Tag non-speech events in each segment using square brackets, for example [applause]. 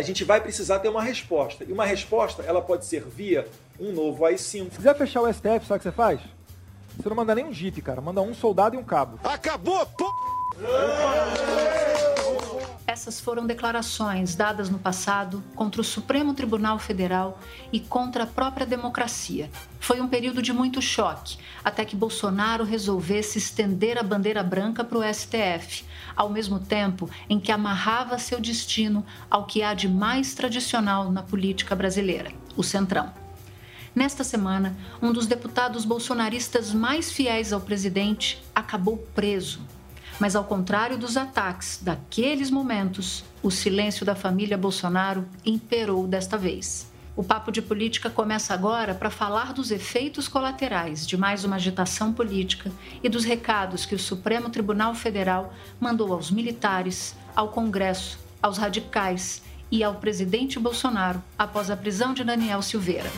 A gente vai precisar ter uma resposta. E uma resposta, ela pode ser via um novo AI-5. Se quiser fechar o STF, sabe o que você faz? Você não manda nem um jipe, cara. Manda um soldado e um cabo. Acabou, pô! Essas foram declarações dadas no passado contra o Supremo Tribunal Federal e contra a própria democracia. Foi um período de muito choque, até que Bolsonaro resolvesse estender a bandeira branca para o STF, ao mesmo tempo em que amarrava seu destino ao que há de mais tradicional na política brasileira: o Centrão. Nesta semana, um dos deputados bolsonaristas mais fiéis ao presidente acabou preso mas, ao contrário dos ataques daqueles momentos, o silêncio da família Bolsonaro imperou desta vez. O papo de política começa agora para falar dos efeitos colaterais de mais uma agitação política e dos recados que o Supremo Tribunal Federal mandou aos militares, ao Congresso, aos radicais e ao presidente Bolsonaro após a prisão de Daniel Silveira.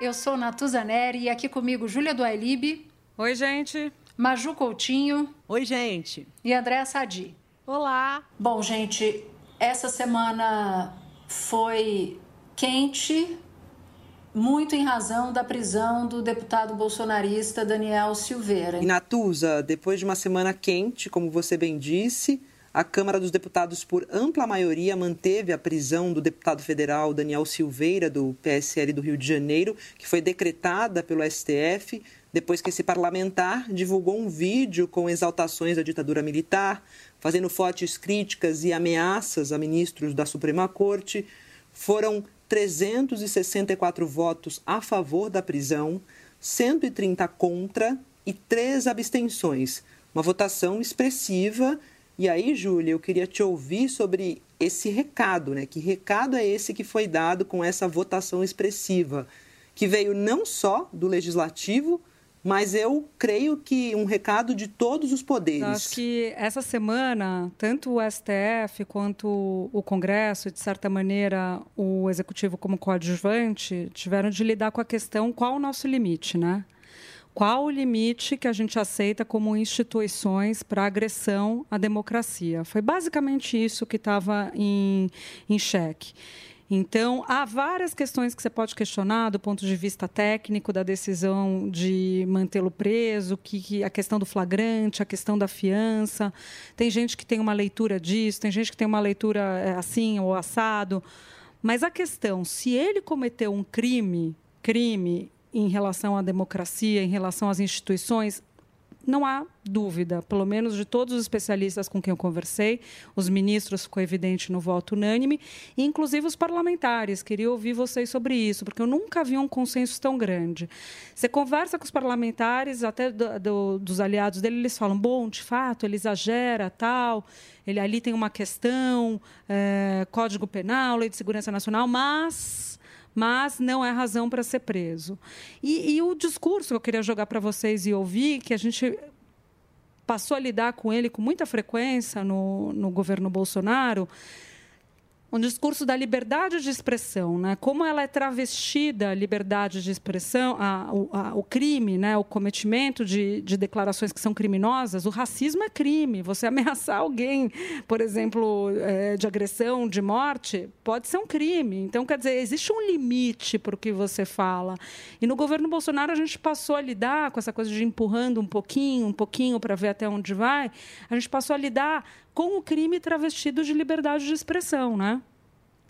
Eu sou Natuza Neri e aqui comigo Júlia Duailib. Oi, gente. Maju Coutinho. Oi, gente. E Andréa Sadi. Olá. Bom, gente, essa semana foi quente, muito em razão da prisão do deputado bolsonarista Daniel Silveira. E Natuza, depois de uma semana quente, como você bem disse, a Câmara dos Deputados, por ampla maioria, manteve a prisão do deputado federal Daniel Silveira, do PSL do Rio de Janeiro, que foi decretada pelo STF depois que esse parlamentar divulgou um vídeo com exaltações da ditadura militar, fazendo fortes críticas e ameaças a ministros da Suprema Corte. Foram 364 votos a favor da prisão, 130 contra e três abstenções. Uma votação expressiva e aí, Júlia, eu queria te ouvir sobre esse recado, né? Que recado é esse que foi dado com essa votação expressiva, que veio não só do legislativo, mas eu creio que um recado de todos os poderes. Acho que essa semana, tanto o STF quanto o Congresso, de certa maneira, o Executivo como coadjuvante, tiveram de lidar com a questão qual o nosso limite, né? Qual o limite que a gente aceita como instituições para agressão à democracia. Foi basicamente isso que estava em, em xeque. Então, há várias questões que você pode questionar do ponto de vista técnico da decisão de mantê-lo preso, que, que, a questão do flagrante, a questão da fiança. Tem gente que tem uma leitura disso, tem gente que tem uma leitura é, assim ou assado. Mas a questão, se ele cometeu um crime, crime em relação à democracia, em relação às instituições, não há dúvida, pelo menos de todos os especialistas com quem eu conversei, os ministros ficou evidente no voto unânime, e inclusive os parlamentares. Queria ouvir vocês sobre isso, porque eu nunca vi um consenso tão grande. Você conversa com os parlamentares, até do, do, dos aliados dele, eles falam: bom, de fato, ele exagera, tal. Ele ali tem uma questão, é, Código Penal, Lei de Segurança Nacional, mas mas não é razão para ser preso. E, e o discurso que eu queria jogar para vocês e ouvir, que a gente passou a lidar com ele com muita frequência no, no governo Bolsonaro, um discurso da liberdade de expressão, né? Como ela é travestida a liberdade de expressão, a, a, o crime, né? O cometimento de, de, declarações que são criminosas. O racismo é crime. Você [laughs] ameaçar alguém, por exemplo, é, de agressão, de morte, pode ser um crime. Então, quer dizer, existe um limite para o que você fala. E no governo Bolsonaro a gente passou a lidar com essa coisa de empurrando um pouquinho, um pouquinho para ver até onde vai. A gente passou a lidar com o crime travestido de liberdade de expressão, né?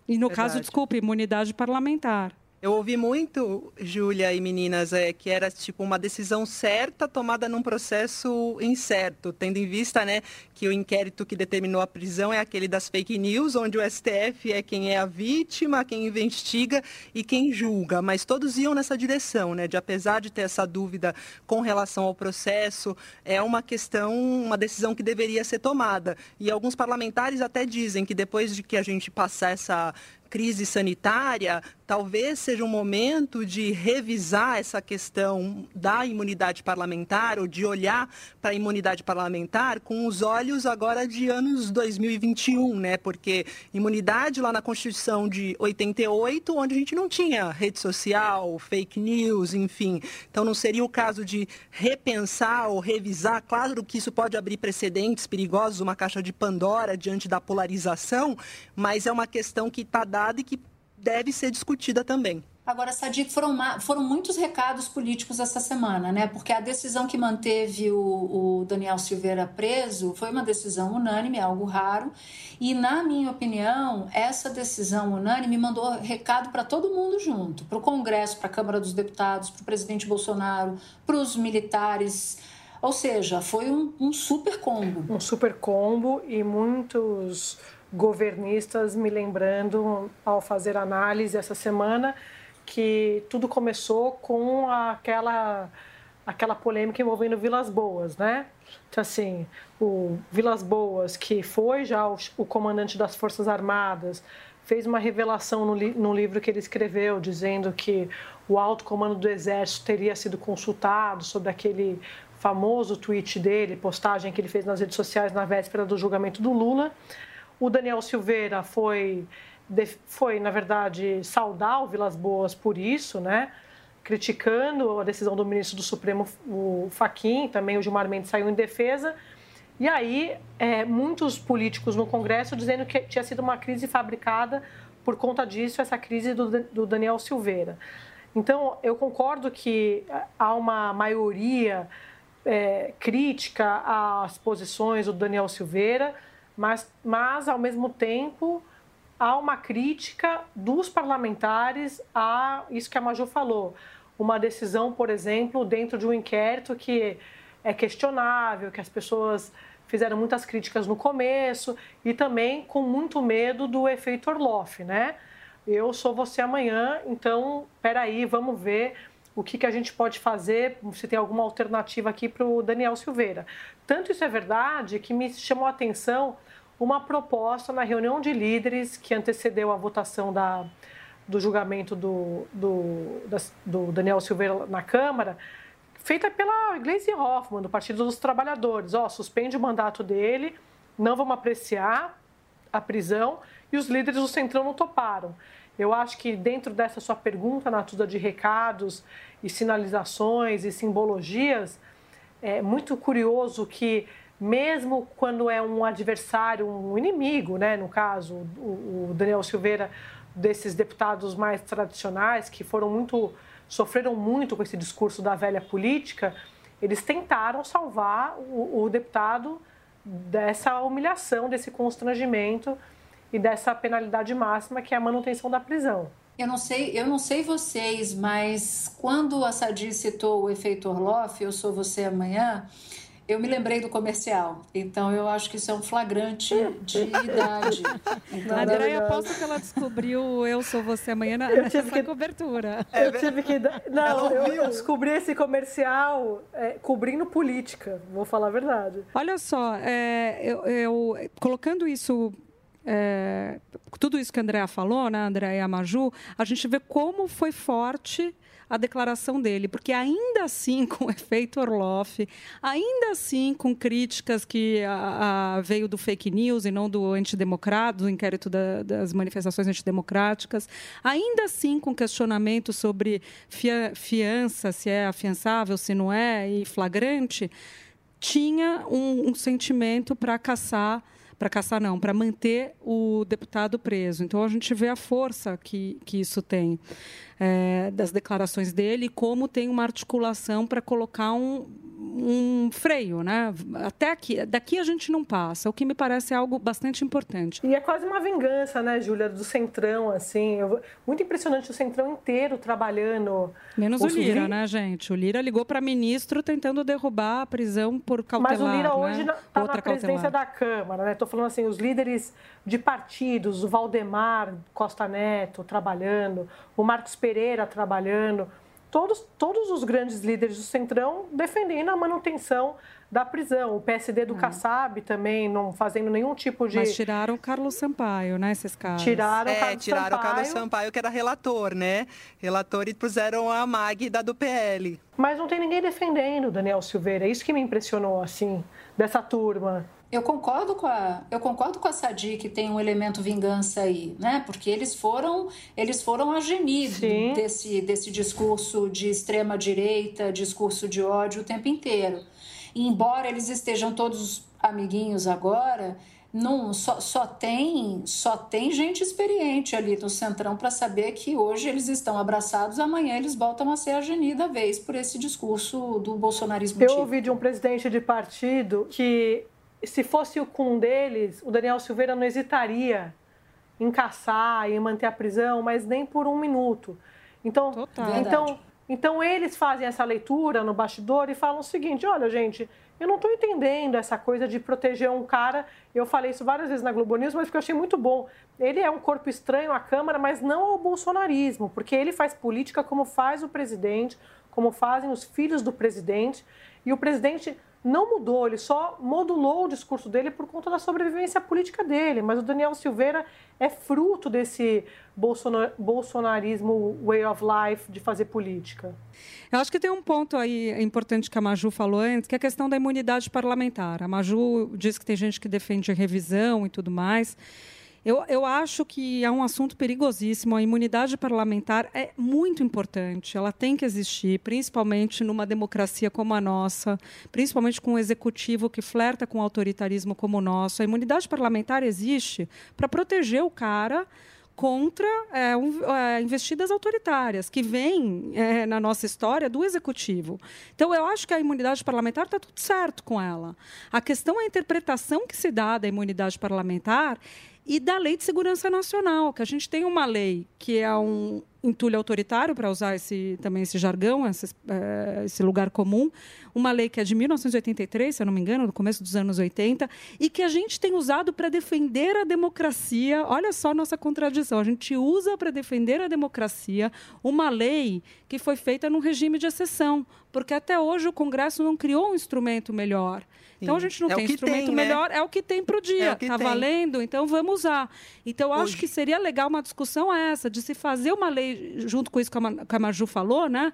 E no Verdade. caso, desculpe, imunidade parlamentar. Eu ouvi muito, Júlia e meninas, é, que era tipo uma decisão certa tomada num processo incerto, tendo em vista né, que o inquérito que determinou a prisão é aquele das fake news, onde o STF é quem é a vítima, quem investiga e quem julga. Mas todos iam nessa direção, né, de apesar de ter essa dúvida com relação ao processo, é uma questão, uma decisão que deveria ser tomada. E alguns parlamentares até dizem que depois de que a gente passar essa crise sanitária, talvez seja um momento de revisar essa questão da imunidade parlamentar ou de olhar para a imunidade parlamentar com os olhos agora de anos 2021, né? Porque imunidade lá na Constituição de 88, onde a gente não tinha rede social, fake news, enfim. Então não seria o caso de repensar ou revisar, claro que isso pode abrir precedentes perigosos, uma caixa de Pandora diante da polarização, mas é uma questão que está dada e que deve ser discutida também. Agora, Sadiq, foram, foram muitos recados políticos essa semana, né? Porque a decisão que manteve o, o, Daniel Silveira preso foi uma decisão unânime, algo raro. E, na minha opinião, essa decisão unânime mandou recado para todo mundo junto: para o Congresso, para a Câmara dos Deputados, para o presidente Bolsonaro, para os militares. Ou seja, foi um, um super combo. Um super combo e muitos governistas me lembrando, ao fazer análise essa semana, que tudo começou com aquela, aquela polêmica envolvendo Vilas Boas, né? Então, assim, o Vilas Boas, que foi já o, o comandante das Forças Armadas, fez uma revelação no, li, no livro que ele escreveu, dizendo que o alto comando do Exército teria sido consultado sobre aquele famoso tweet dele, postagem que ele fez nas redes sociais na véspera do julgamento do Lula. O Daniel Silveira foi, foi na verdade, saudar o Vilas Boas por isso, né? criticando a decisão do ministro do Supremo, o Faquim, também o Gilmar Mendes saiu em defesa. E aí, é, muitos políticos no Congresso dizendo que tinha sido uma crise fabricada por conta disso, essa crise do, do Daniel Silveira. Então, eu concordo que há uma maioria é, crítica às posições do Daniel Silveira, mas, mas ao mesmo tempo há uma crítica dos parlamentares a isso que a Maju falou. Uma decisão, por exemplo, dentro de um inquérito que é questionável, que as pessoas fizeram muitas críticas no começo e também com muito medo do efeito Orloff, né? Eu sou você amanhã, então, peraí, vamos ver o que, que a gente pode fazer, se tem alguma alternativa aqui para o Daniel Silveira. Tanto isso é verdade que me chamou a atenção uma proposta na reunião de líderes que antecedeu a votação da, do julgamento do, do, do Daniel Silveira na Câmara, feita pela Gleisi Hoffmann, do Partido dos Trabalhadores. Ó, suspende o mandato dele, não vamos apreciar a prisão, e os líderes do Centrão não toparam. Eu acho que dentro dessa sua pergunta, Natuza, de recados e sinalizações e simbologias, é muito curioso que mesmo quando é um adversário, um inimigo, né? no caso, o, Daniel Silveira, desses deputados mais tradicionais, que foram muito, sofreram muito com esse discurso da velha política, eles tentaram salvar o, o deputado dessa humilhação, desse constrangimento e dessa penalidade máxima que é a manutenção da prisão. Eu não sei, eu não sei vocês, mas quando a Sadi citou o efeito Orloff, eu sou você amanhã, eu me lembrei do comercial, então eu acho que isso é um flagrante de [laughs] idade. Então, a Andréia, aposto que ela descobriu Eu Sou Você Amanhã na, eu nessa que, cobertura. [laughs] Eu tive que... Não, eu, descobri esse comercial é, cobrindo política, vou falar a verdade. Olha só, é, eu, eu, colocando isso é, tudo isso que a Andrea falou, né, Andrea e a Maju, a gente vê como foi forte a declaração dele, porque ainda assim, [laughs] com o efeito Orloff, ainda assim com críticas que a, a, veio do fake news e não do antidemocrata, do inquérito da, das manifestações antidemocráticas, ainda assim com questionamento sobre fia, fiança, se é afiançável, se não é, e flagrante, tinha um, um sentimento para caçar para caçar não, para manter o deputado preso. Então a gente vê a força que, que isso tem é, das declarações dele como tem uma articulação para colocar um, um freio, né? Até aqui, daqui a gente não passa, o que me parece algo bastante importante. E é quase uma vingança, né, Júlia, do Centrão, assim. Eu, muito impressionante o Centrão inteiro trabalhando. Menos o Lira, né, gente? O Lira ligou para ministro tentando derrubar a prisão por cautelar. Mas o Lira né? hoje está na presidência cautelar. da Câmara, né? Estou falando assim, os líderes de partidos, o Valdemar Costa Neto trabalhando, o Marcos Pereira trabalhando todos, todos os grandes líderes do Centrão defendendo a manutenção da prisão. O PSD do uhum. Kassab também não fazendo nenhum tipo de. Mas tiraram o Carlos Sampaio, né? Esses caras. Tiraram, é, o Carlos tiraram Sampaio. o Carlos Sampaio, que era relator, né? Relator e puseram a Mag da do PL. Mas não tem ninguém defendendo o Daniel Silveira. É isso que me impressionou, assim, dessa turma. Eu concordo com a, eu concordo com a Sadi que tem um elemento vingança aí, né? Porque eles foram, eles foram a gemir desse, desse discurso de extrema direita, discurso de ódio o tempo inteiro. E embora eles estejam todos amiguinhos agora, não só, só tem só tem gente experiente ali no centrão para saber que hoje eles estão abraçados, amanhã eles voltam a ser a geni da vez por esse discurso do bolsonarismo. Eu ouvi de um presidente de partido que se fosse o com deles, o Daniel Silveira não hesitaria em caçar e manter a prisão, mas nem por um minuto. Então, Total. então, então eles fazem essa leitura no bastidor e falam o seguinte: olha, gente, eu não estou entendendo essa coisa de proteger um cara. Eu falei isso várias vezes na Globo News, mas porque eu achei muito bom. Ele é um corpo estranho à Câmara, mas não ao bolsonarismo, porque ele faz política como faz o presidente, como fazem os filhos do presidente. E o presidente não mudou, ele só modulou o discurso dele por conta da sobrevivência política dele. Mas o Daniel Silveira é fruto desse bolsonarismo way of life de fazer política. Eu acho que tem um ponto aí importante que a Maju falou antes, que é a questão da imunidade parlamentar. A Maju diz que tem gente que defende revisão e tudo mais. Eu, eu acho que é um assunto perigosíssimo. A imunidade parlamentar é muito importante. Ela tem que existir, principalmente numa democracia como a nossa, principalmente com um executivo que flerta com autoritarismo como o nosso. A imunidade parlamentar existe para proteger o cara contra é, um, é, investidas autoritárias que vêm é, na nossa história do executivo. Então, eu acho que a imunidade parlamentar está tudo certo com ela. A questão é a interpretação que se dá da imunidade parlamentar e da Lei de Segurança Nacional, que a gente tem uma lei que é um entulho autoritário, para usar esse, também esse jargão, esse, é, esse, lugar comum, uma lei que é de 1983, se eu não me engano, no começo dos anos 80, e que a gente tem usado para defender a democracia. Olha só a nossa contradição. A gente usa para defender a democracia uma lei que foi feita num regime de exceção, porque até hoje o Congresso não criou um instrumento melhor. Então a gente não é tem instrumento tem, né? melhor, né? é o que tem para o dia. Está é valendo, então vamos usar. Então acho Hoje... que seria legal uma discussão essa, de se fazer uma lei, junto com isso que a Marju falou, né?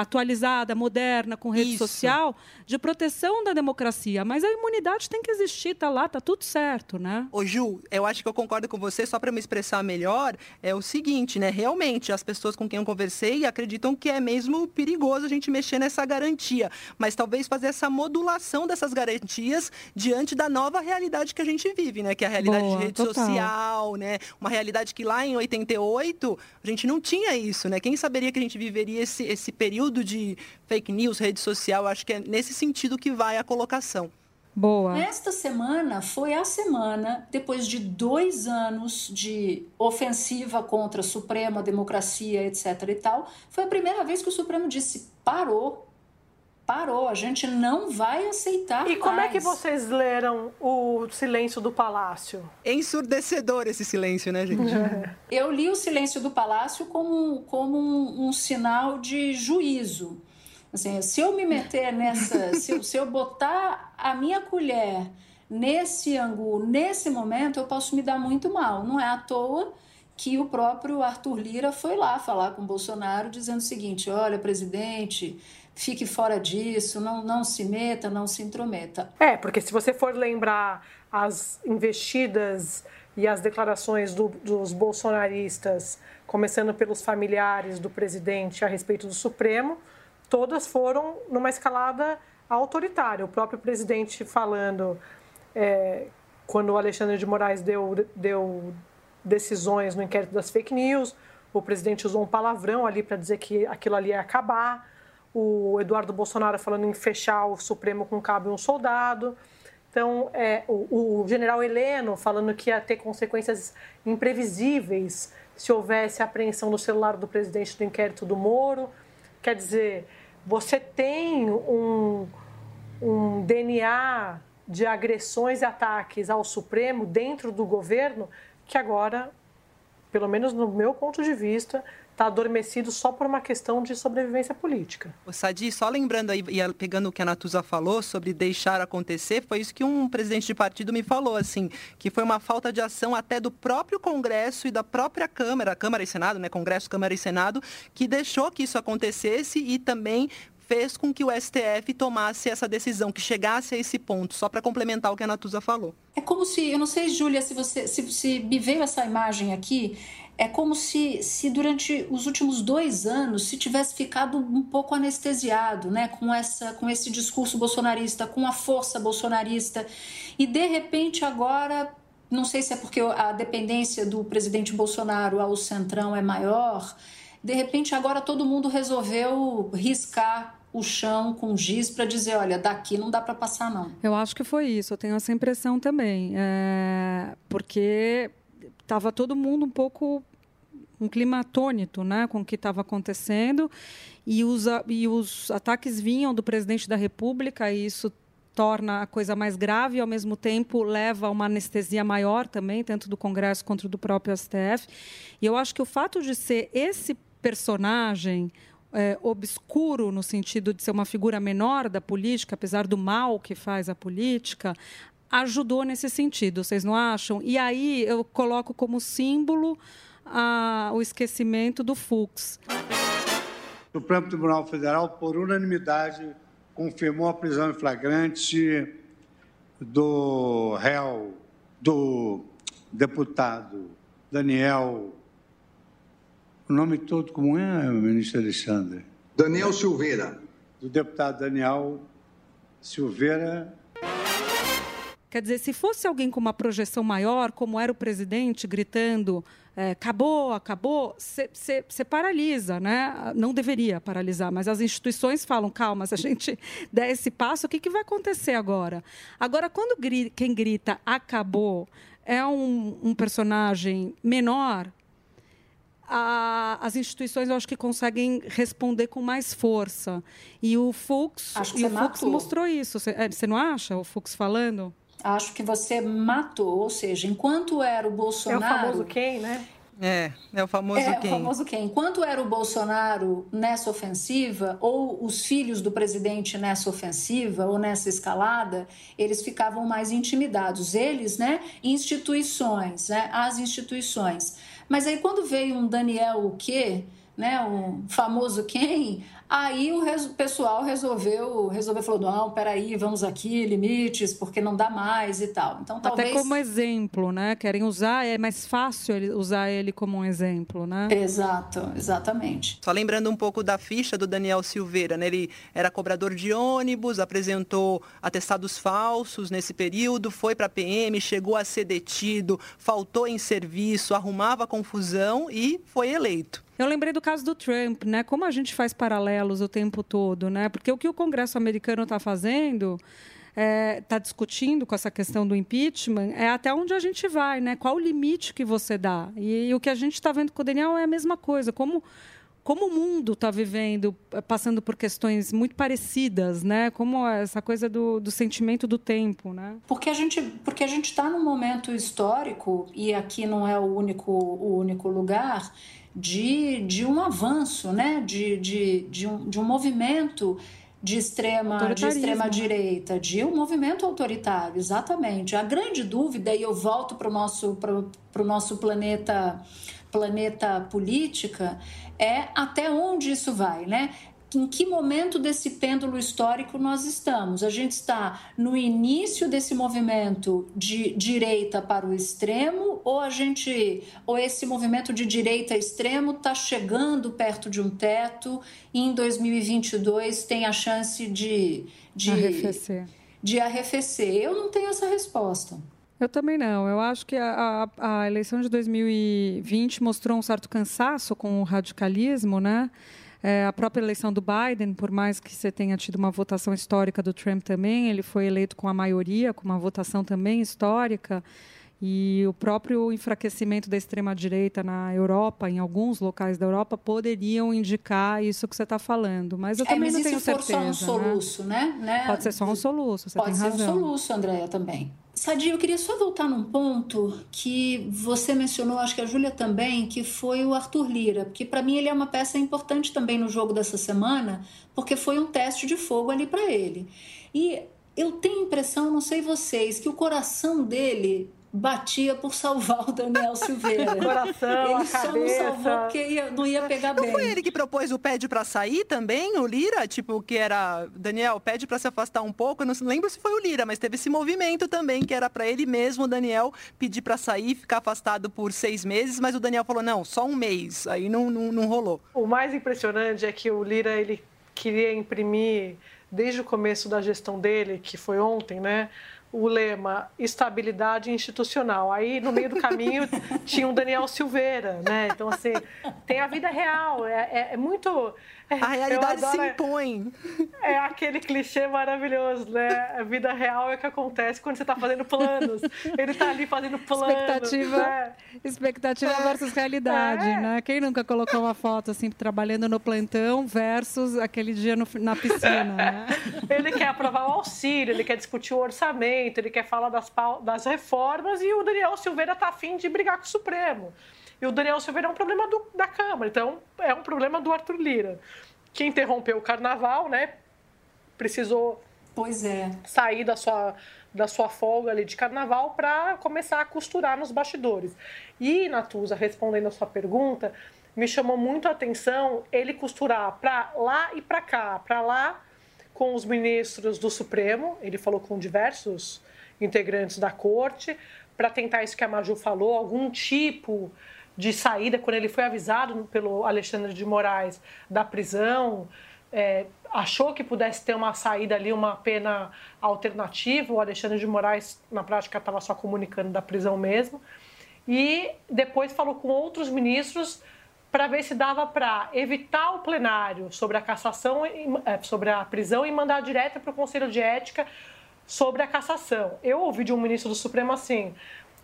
atualizada, moderna, com rede isso. social, de proteção da democracia. Mas a imunidade tem que existir, está lá, está tudo certo, né? Ô Ju, eu acho que eu concordo com você, só para me expressar melhor, é o seguinte, né? Realmente, as pessoas com quem eu conversei acreditam que é mesmo perigoso a gente mexer nessa garantia. Mas talvez fazer essa modulação dessas garantias diante da nova realidade que a gente vive, né? Que é a realidade Boa, de rede total. social, né? Uma realidade que lá em 88 a gente não tinha isso, né? Quem saberia que a gente viveria esse, esse período de fake news, rede social? Acho que é nesse sentido que vai a colocação. Boa. Esta semana foi a semana, depois de dois anos de ofensiva contra a Suprema, democracia, etc. e tal, foi a primeira vez que o Supremo disse parou parou, a gente não vai aceitar E como é que vocês leram o silêncio do palácio? ensurdecedor esse silêncio, né, gente? Eu li o silêncio do palácio como, como um, um sinal de juízo. Assim, se eu me meter nessa, se, eu, se eu botar a minha colher nesse ângulo, nesse momento, eu posso me dar muito mal. Não é à toa que o próprio Arthur Lira foi lá falar com o Bolsonaro dizendo o seguinte: olha, presidente, fique fora disso, não, não se meta, não se intrometa. É, porque se você for lembrar as investidas e as declarações do, dos bolsonaristas, começando pelos familiares do presidente a respeito do Supremo, todas foram numa escalada autoritária. O próprio presidente falando, é, quando o Alexandre de Moraes deu, deu decisões no inquérito das fake news, o presidente usou um palavrão ali para dizer que aquilo ali ia acabar o Eduardo Bolsonaro falando em fechar o Supremo com cabo e um soldado. Então, é, o, o general Heleno falando que ia ter consequências imprevisíveis se houvesse apreensão do celular do presidente do inquérito do Moro. Quer dizer, você tem um, um DNA de agressões e ataques ao Supremo dentro do governo que agora, pelo menos no meu ponto de vista, está adormecido só por uma questão de sobrevivência política. O Sadi, só lembrando aí, e pegando o que a Natuza falou sobre deixar acontecer, foi isso que um presidente de partido me falou, assim, que foi uma falta de ação até do próprio Congresso e da própria Câmara, Câmara e Senado, né, Congresso, Câmara e Senado, que deixou que isso acontecesse e também fez com que o STF tomasse essa decisão, que chegasse a esse ponto, só para complementar o que a Natuza falou. É como se, eu não sei, Júlia, se você se, se me veio essa imagem aqui, é como se, se durante os últimos dois anos se tivesse ficado um pouco anestesiado né, com, essa, com esse discurso bolsonarista, com a força bolsonarista. E de repente agora, não sei se é porque a dependência do presidente Bolsonaro ao centrão é maior, de repente agora todo mundo resolveu riscar o chão com giz para dizer, olha, daqui não dá para passar não. Eu acho que foi isso, eu tenho essa impressão também, é... porque estava todo mundo um pouco um clima atônito né, com o que estava acontecendo e os, e os ataques vinham do presidente da República e isso torna a coisa mais grave e, ao mesmo tempo, leva a uma anestesia maior também, tanto do Congresso quanto do próprio STF. E eu acho que o fato de ser esse personagem é, obscuro, no sentido de ser uma figura menor da política, apesar do mal que faz a política, ajudou nesse sentido, vocês não acham? E aí eu coloco como símbolo a, o esquecimento do Fux. O Supremo Tribunal Federal, por unanimidade, confirmou a prisão em flagrante do réu, do deputado Daniel. O nome todo como é, ministro Alexandre? Daniel Silveira. Do deputado Daniel Silveira Quer dizer, se fosse alguém com uma projeção maior, como era o presidente gritando é, acabou, acabou, você paralisa, né? Não deveria paralisar, mas as instituições falam, calma, se a gente [laughs] der esse passo, o que, que vai acontecer agora? Agora, quando gri quem grita acabou é um, um personagem menor, a, as instituições eu acho que conseguem responder com mais força. E o Fux, e o Fux mostrou isso. Você é, não acha o Fux falando? Acho que você matou, ou seja, enquanto era o Bolsonaro. É o famoso quem, né? É, é o famoso é, quem. É o famoso quem. Enquanto era o Bolsonaro nessa ofensiva, ou os filhos do presidente nessa ofensiva, ou nessa escalada, eles ficavam mais intimidados. Eles, né? Instituições, né? As instituições. Mas aí quando veio um Daniel o quê? Né, o famoso quem, Aí o res, pessoal resolveu, resolveu falou: não, peraí, vamos aqui, limites, porque não dá mais e tal. Então, talvez... Até como exemplo, né? Querem usar, é mais fácil usar ele como um exemplo, né? Exato, exatamente. Só lembrando um pouco da ficha do Daniel Silveira, né? Ele era cobrador de ônibus, apresentou atestados falsos nesse período, foi para a PM, chegou a ser detido, faltou em serviço, arrumava confusão e foi eleito. Eu lembrei do caso do Trump, né? Como a gente faz paralelos o tempo todo, né? Porque o que o Congresso americano está fazendo está é, tá discutindo com essa questão do impeachment é até onde a gente vai, né? Qual o limite que você dá? E, e o que a gente está vendo com o Daniel é a mesma coisa. Como como o mundo está vivendo, passando por questões muito parecidas, né? Como essa coisa do, do sentimento do tempo, né? Porque a gente, porque a gente está num momento histórico e aqui não é o único, o único lugar de, de um avanço, né? de, de, de, um, de um movimento de extrema, de extrema direita, de um movimento autoritário, exatamente. A grande dúvida, e eu volto para o nosso, pro nosso planeta, planeta política, é até onde isso vai, né? Em que momento desse pêndulo histórico nós estamos. A gente está no início desse movimento de direita para o extremo, ou a gente, ou esse movimento de direita extremo está chegando perto de um teto e em 2022 tem a chance de, de arrefecer. De arrefecer. Eu não tenho essa resposta. Eu também não. Eu acho que a, a, a eleição de 2020 mostrou um certo cansaço com o radicalismo, né? É, a própria eleição do Biden, por mais que você tenha tido uma votação histórica do Trump também, ele foi eleito com a maioria, com uma votação também histórica. E o próprio enfraquecimento da extrema-direita na Europa, em alguns locais da Europa, poderiam indicar isso que você está falando. Mas eu é, também mas não tenho se for certeza. só um soluço, né? né? Pode ser só um soluço, você Pode tem ser razão. um soluço, Andréia, também. Sadia, eu queria só voltar num ponto que você mencionou, acho que a Júlia também, que foi o Arthur Lira, porque para mim ele é uma peça importante também no jogo dessa semana, porque foi um teste de fogo ali para ele. E eu tenho a impressão, não sei vocês, que o coração dele batia por salvar o Daniel Silveira. [laughs] Coração, ele a só cabeça. não salvou porque ia, não ia pegar Não bem. foi ele que propôs o pede para sair também, o Lira? Tipo, que era, Daniel, pede para se afastar um pouco. Eu não lembro se foi o Lira, mas teve esse movimento também, que era para ele mesmo, o Daniel, pedir para sair, ficar afastado por seis meses, mas o Daniel falou, não, só um mês. Aí não, não, não rolou. O mais impressionante é que o Lira ele queria imprimir desde o começo da gestão dele, que foi ontem, né? O lema estabilidade institucional. Aí no meio do caminho [laughs] tinha um Daniel Silveira, né? Então assim tem a vida real. É, é, é muito. A realidade eu se adoro- impõe. É aquele clichê maravilhoso, né? A vida real é o que acontece quando você está fazendo planos. Ele está ali fazendo planos. Expectativa, né? expectativa versus realidade, É. né? Quem nunca colocou uma foto assim, trabalhando no plantão versus aquele dia no- na piscina, né? [laughs] Ele quer aprovar o auxílio, ele quer discutir o orçamento, ele quer falar das, das reformas e o Daniel Silveira está afim de brigar com o Supremo. E o Daniel Silveira é um problema do- da Câmara, então é um problema do Arthur Lira, que interrompeu o carnaval, né? Precisou Pois é. sair da sua, da sua folga ali de carnaval para começar a costurar nos bastidores. E, Natuza, respondendo a sua pergunta, me chamou muito a atenção ele costurar para lá e para cá, para lá com os ministros do Supremo, ele falou com diversos integrantes da corte, para tentar isso que a Maju falou, algum tipo de saída, quando ele foi avisado pelo Alexandre de Moraes da prisão, é, achou que pudesse ter uma saída ali, uma pena alternativa. O Alexandre de Moraes, na prática, estava só comunicando da prisão mesmo. E depois falou com outros ministros para ver se dava para evitar o plenário sobre a cassação, é, sobre a prisão e mandar direto para o Conselho de Ética sobre a cassação. Eu ouvi de um ministro do Supremo assim,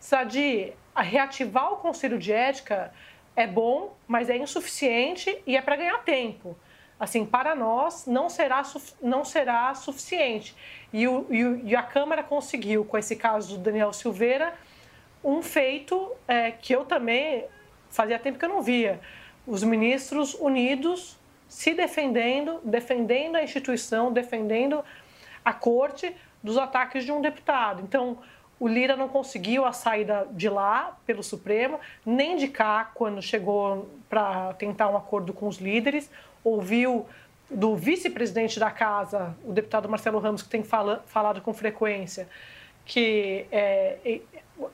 Sadi, reativar o Conselho de Ética é bom, mas é insuficiente e é para ganhar tempo. Assim, para nós não será, não será suficiente. E, e o- e a Câmara conseguiu, com esse caso do Daniel Silveira, um feito é, que eu também fazia tempo que eu não via. Os ministros unidos se defendendo, defendendo a instituição, defendendo a corte dos ataques de um deputado. Então, o Lira não conseguiu a saída de lá pelo Supremo, nem de cá quando chegou para tentar um acordo com os líderes. Ouviu do vice-presidente da casa, o deputado Marcelo Ramos, que tem fala, falado com frequência, que é,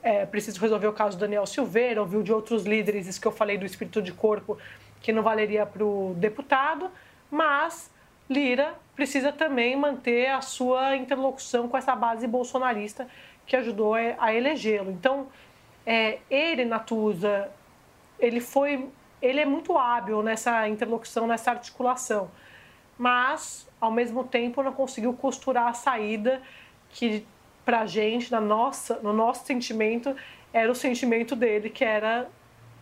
é, preciso resolver o caso do Daniel Silveira, ouviu de outros líderes, isso que eu falei do espírito de corpo, que não valeria para o deputado, mas Lira precisa também manter a sua interlocução com essa base bolsonarista que ajudou a elegê-lo. Então, é, ele, Natuza, ele foi, ele é muito hábil nessa interlocução, nessa articulação, mas ao mesmo tempo não conseguiu costurar a saída que para a gente, na nossa, no nosso sentimento, era o sentimento dele, que era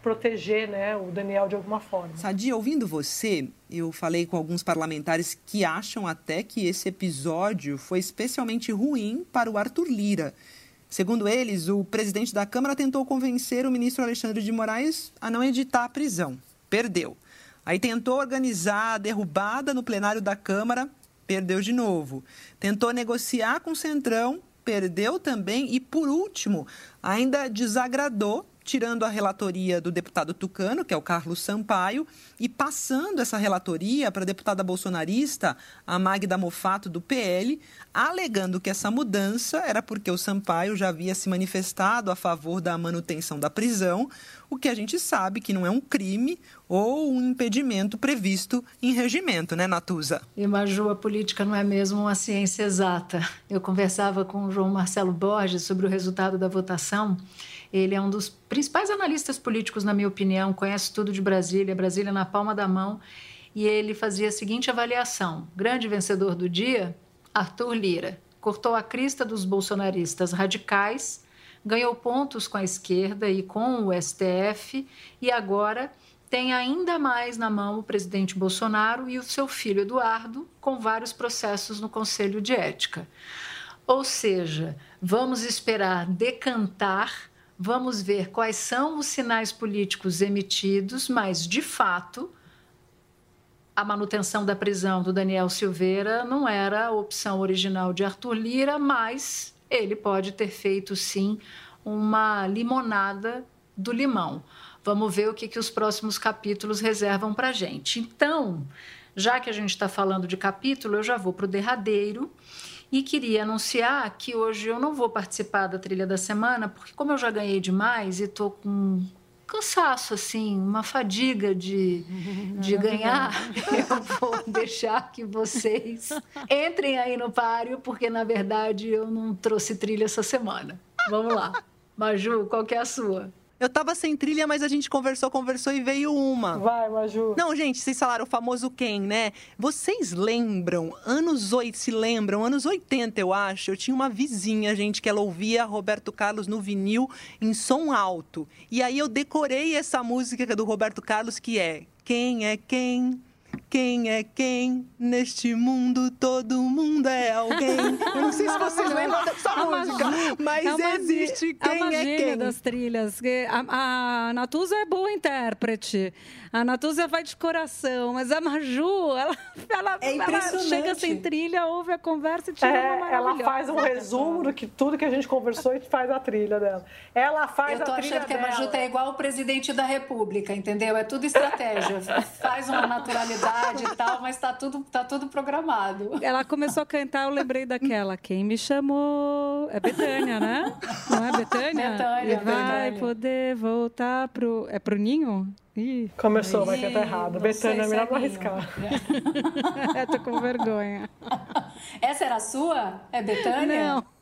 proteger né, o Daniel de alguma forma. Sadia, ouvindo você, eu falei com alguns parlamentares que acham até que esse episódio foi especialmente ruim para o Arthur Lira. Segundo eles, o presidente da Câmara tentou convencer o ministro Alexandre de Moraes a não editar a prisão. Perdeu. Aí tentou organizar a derrubada no plenário da Câmara, perdeu de novo. Tentou negociar com o Centrão, perdeu também. E, por último, ainda desagradou tirando a relatoria do deputado tucano, que é o Carlos Sampaio, e passando essa relatoria para a deputada bolsonarista, a Magda Mofato, do PL, alegando que essa mudança era porque o Sampaio já havia se manifestado a favor da manutenção da prisão, o que a gente sabe que não é um crime ou um impedimento previsto em regimento, né, Natuza? E, Maju, a política não é mesmo uma ciência exata. Eu conversava com o João Marcelo Borges sobre o resultado da votação. Ele é um dos principais analistas políticos, na minha opinião, conhece tudo de Brasília, Brasília na palma da mão. e ele fazia a seguinte avaliação: grande vencedor do dia, Arthur Lira. Cortou a crista dos bolsonaristas radicais, ganhou pontos com a esquerda e com o STF e agora tem ainda mais na mão o presidente Bolsonaro e o seu filho Eduardo, com vários processos no Conselho de Ética. Ou seja, vamos esperar decantar, vamos ver quais são os sinais políticos emitidos, mas de fato a manutenção da prisão do Daniel Silveira não era a opção original de Arthur Lira, mas ele pode ter feito sim uma limonada do limão. Vamos ver o que, que os próximos capítulos reservam para a gente. Então, já que a gente está falando de capítulo, eu já vou para o derradeiro e queria anunciar que hoje eu não vou participar da trilha da semana, porque como eu já ganhei demais e estou com cansaço, assim, uma fadiga de, [laughs] de ganhar, [laughs] eu vou deixar que vocês entrem aí no páreo, porque na verdade eu não trouxe trilha essa semana. Vamos lá. Maju, qual que é a sua? Eu tava sem trilha, mas a gente conversou, conversou e veio uma. Vai, Maju. Não, gente, vocês falaram o famoso quem, né? Vocês lembram, anos 8, se lembram, anos 80, eu acho, eu tinha uma vizinha, gente, que ela ouvia Roberto Carlos no vinil em som alto. E aí eu decorei essa música do Roberto Carlos que é Quem é quem? Quem é quem neste mundo? Todo mundo é alguém. Eu não sei se vocês lembram dessa é música, mas é existe quem é, é quem. das trilhas. A, a Natuza é boa intérprete. A Natúzia vai de coração, mas a Maju, ela, ela, é ela chega sem trilha, ouve a conversa e tira é, uma Ela faz um resumo do que tudo que a gente conversou e faz a trilha dela. Ela faz a trilha Eu tô achando que a Maju tá igual o presidente da República, entendeu? É tudo estratégia. faz uma naturalidade e tal, mas tá tudo, tá tudo programado. Ela começou a cantar, eu lembrei daquela. Quem me chamou? É Betânia, né? Não é Betânia? Betânia. E vai Betânia. poder voltar pro... É pro ninho? Ih, Começou, vai cantar errado. Betânia, é melhor não arriscar. [laughs] é, tô com vergonha. Essa era a sua? É Betânia? Não.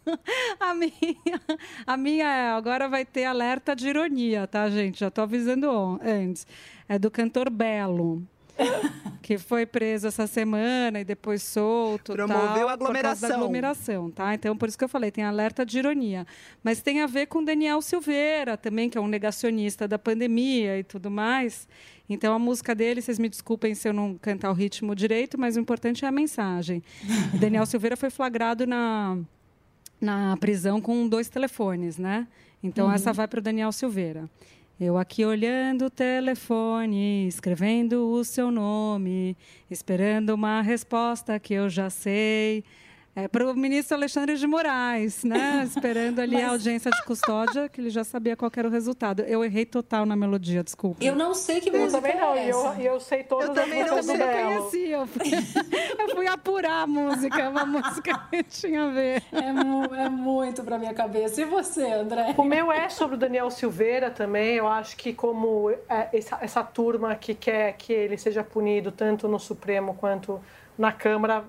A minha, a minha é, agora vai ter alerta de ironia, tá, gente? Já tô avisando antes. É do cantor Belo. [laughs] que foi preso essa semana e depois solto. Promoveu tal, aglomeração. Por causa da aglomeração, tá? Então, por isso que eu falei, tem alerta de ironia. Mas tem a ver com Daniel Silveira também, que é um negacionista da pandemia e tudo mais. Então, a música dele, vocês me desculpem se eu não cantar o ritmo direito, mas o importante é a mensagem. [laughs] Daniel Silveira foi flagrado na, na prisão com dois telefones, né? Então, Uhum. essa vai para o Daniel Silveira. Eu aqui olhando o telefone, escrevendo o seu nome, esperando uma resposta que eu já sei. É para o ministro Alexandre de Moraes, né? [laughs] Esperando ali a audiência de custódia, que ele já sabia qual era o resultado. Eu errei total na melodia, desculpa. Eu não sei que Eu música também não, é eu, essa. e eu sei todas Eu as também músicas Eu não Belo. conhecia, eu fui, [laughs] eu fui apurar a música, é uma música que tinha a ver. É, mu- é muito pra minha cabeça. E você, André? O meu é sobre o Daniel Silveira também. Eu acho que como é, essa, essa turma que quer que ele seja punido tanto no Supremo quanto na Câmara,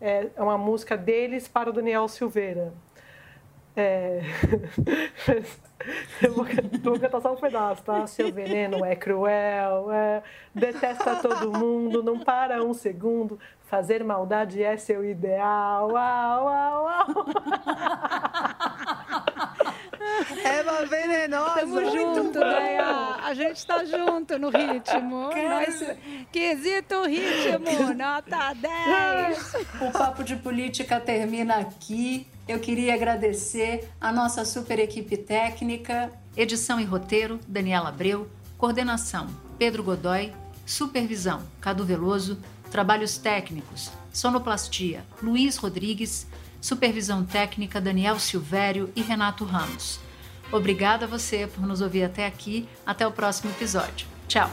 é, é uma música deles para o Daniel Silveira. É... [laughs] Eu vou, cantar só um pedaço, tá? Seu veneno é cruel, é... detesta todo mundo, não para um segundo. Fazer maldade é seu ideal. Uau, uau, uau. [laughs] Eva venenosa. Tamo junto, Deia. A gente tá junto no ritmo. [laughs] Nós, quesito ritmo, nota 10. O Papo de Política termina aqui. Eu queria agradecer a nossa super equipe técnica, edição e roteiro, Daniela Abreu, coordenação, Pedro Godoy, supervisão, Cadu Veloso, trabalhos técnicos, sonoplastia, Luiz Rodrigues, supervisão técnica, Daniel Silvério e Renato Ramos. Obrigada a você por nos ouvir até aqui. Até o próximo episódio. Tchau!